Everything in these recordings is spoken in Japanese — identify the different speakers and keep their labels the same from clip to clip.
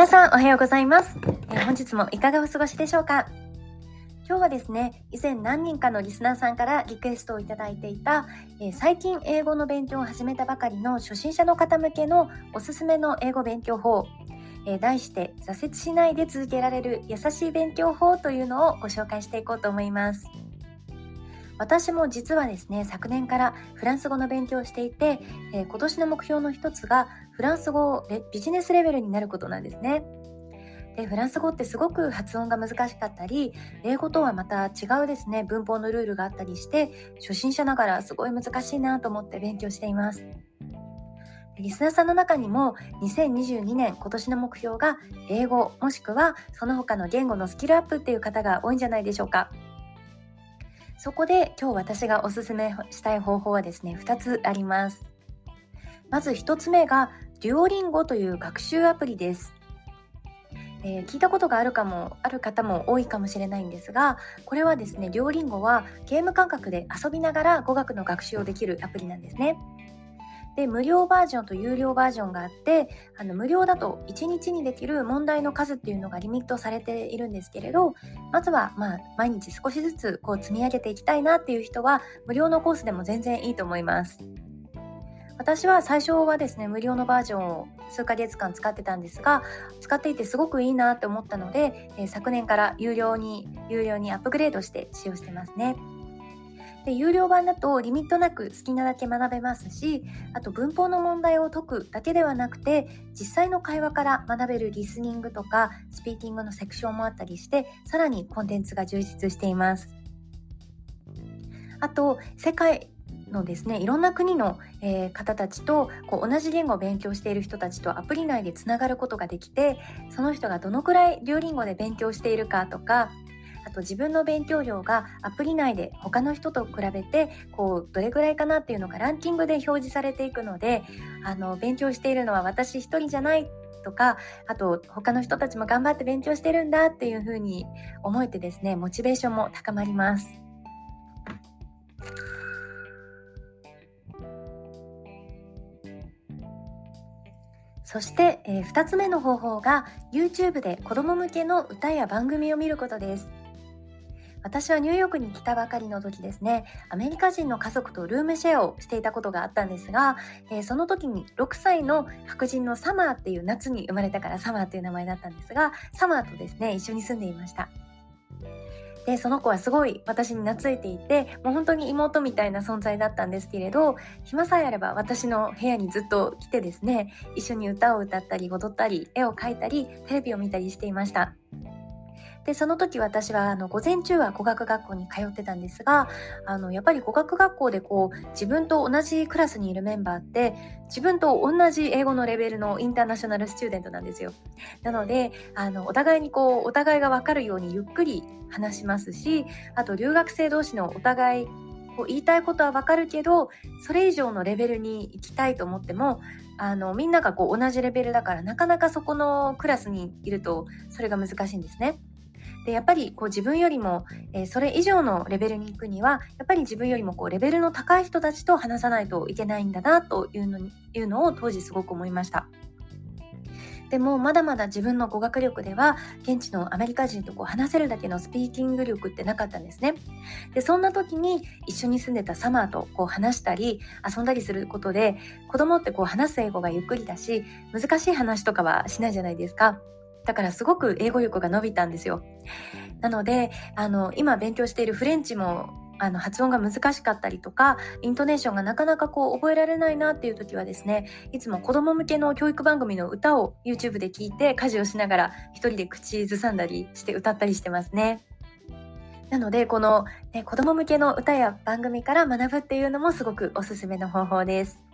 Speaker 1: 皆さんおはようございます、えー、本日もいかがお過ごしでしょうか？今日はですね以前何人かのリスナーさんからリクエストをいただいていた、えー、最近英語の勉強を始めたばかりの初心者の方向けのおすすめの英語勉強法えー、題して挫折しないで続けられる優しい勉強法というのをご紹介していこうと思います。私も実はですね昨年からフランス語の勉強をしていて、えー、今年の目標の一つがフランス語をビジネスレベルになることなんですね。でフランス語ってすごく発音が難しかったり英語とはまた違うですね文法のルールがあったりして初心者ながらすごい難しいなと思って勉強しています。リスナーさんの中にも2022年今年の目標が英語もしくはその他の言語のスキルアップっていう方が多いんじゃないでしょうか。そこで今日私がおすすめしたい方法はですね、2つあります。まず1つ目が、デュオリンゴという学習アプリです。えー、聞いたことがあるかもある方も多いかもしれないんですがこれはですね両リンゴはゲーム感覚で遊びながら語学の学習をできるアプリなんですね。で無料バージョンと有料バージョンがあってあの無料だと1日にできる問題の数っていうのがリミットされているんですけれどまずはまあ毎日少しずつこう積み上げていきたいなっていう人は無料のコースでも全然いいと思います。私は最初はですね無料のバージョンを数ヶ月間使ってたんですが使っていてすごくいいなって思ったので、えー、昨年から有料に有料にアップグレードして使用してますね。で有料版だとリミットなく好きなだけ学べますしあと文法の問題を解くだけではなくて実際の会話から学べるリスニングとかスピーキングのセクションもあったりしてさらにコンテンツが充実しています。あと世界のですねいろんな国の、えー、方たちとこう同じ言語を勉強している人たちとアプリ内でつながることができてその人がどのくらいデュオリンゴで勉強しているかとかあと自分の勉強量がアプリ内で他の人と比べてこうどれぐらいかなっていうのがランキングで表示されていくのであの勉強しているのは私一人じゃないとかあと他の人たちも頑張って勉強してるんだっていうふうに思えてですねモチベーションも高まります。そして、えー、2つ目の方法が YouTube で子供向けの歌や番組を見ることです私はニューヨークに来たばかりの時ですね。アメリカ人の家族とルームシェアをしていたことがあったんですが、えー、その時に6歳の白人のサマーっていう夏に生まれたからサマーっていう名前だったんですがサマーとですね一緒に住んでいました。でその子はすごい私に懐いていてもう本当に妹みたいな存在だったんですけれど暇さえあれば私の部屋にずっと来てですね一緒に歌を歌ったり踊ったり絵を描いたりテレビを見たりしていました。でその時私はあの午前中は語学学校に通ってたんですがあのやっぱり語学学校でこう自分と同じクラスにいるメンバーって自分と同じ英語のレベルのインターナショナルスチューデントなんですよ。なのであのお互いにこうお互いが分かるようにゆっくり話しますしあと留学生同士のお互いこう言いたいことは分かるけどそれ以上のレベルに行きたいと思ってもあのみんながこう同じレベルだからなかなかそこのクラスにいるとそれが難しいんですね。でやっぱりこう自分よりも、えー、それ以上のレベルに行くにはやっぱり自分よりもこうレベルの高い人たちと話さないといけないんだなというのにいうのを当時すごく思いました。でもまだまだ自分の語学力では現地のアメリカ人とこう話せるだけのスピーキング力ってなかったんですね。でそんな時に一緒に住んでたサマーとこう話したり遊んだりすることで子供ってこう話す英語がゆっくりだし難しい話とかはしないじゃないですか。だからすごく英語力が伸びたんですよ。なので、あの、今勉強しているフレンチもあの発音が難しかったりとかイントネーションがなかなかこう覚えられないなっていう時はですねいつも子供向けの教育番組の歌を YouTube で聞いて家事をしながら一人で口ずさんだりして歌ったりしてますね。なのでこの、ね、子供向けの歌や番組から学ぶっていうのもすごくおすすめの方法です。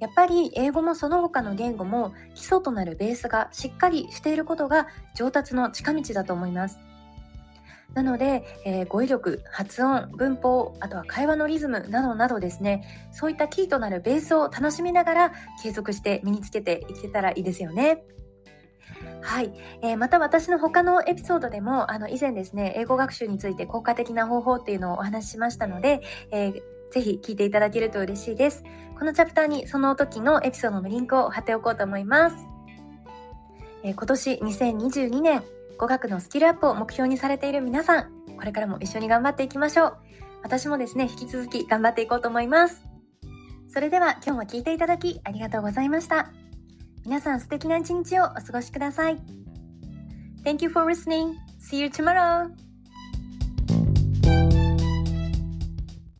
Speaker 1: やっぱり英語もその他の言語も基礎となるベースがしっかりしていることが上達の近道だと思います。なので、えー、語彙力、発音、文法、あとは会話のリズムなどなどですね、そういったキーとなるベースを楽しみながら継続して身につけていけたらいいですよね。はい、えー、また私の他のエピソードでもあの以前ですね英語学習について効果的な方法っていうのをお話ししましたので、えー、ぜひ聞いていただけると嬉しいです。このチャプターにその時のエピソードのリンクを貼っておこうと思います。えー、今年2022年語学のスキルアップを目標にされている皆さん、これからも一緒に頑張っていきましょう。私もですね、引き続き頑張っていこうと思います。それでは今日も聞いていただきありがとうございました。皆さん素敵な一日をお過ごしください。Thank you for listening. See you tomorrow.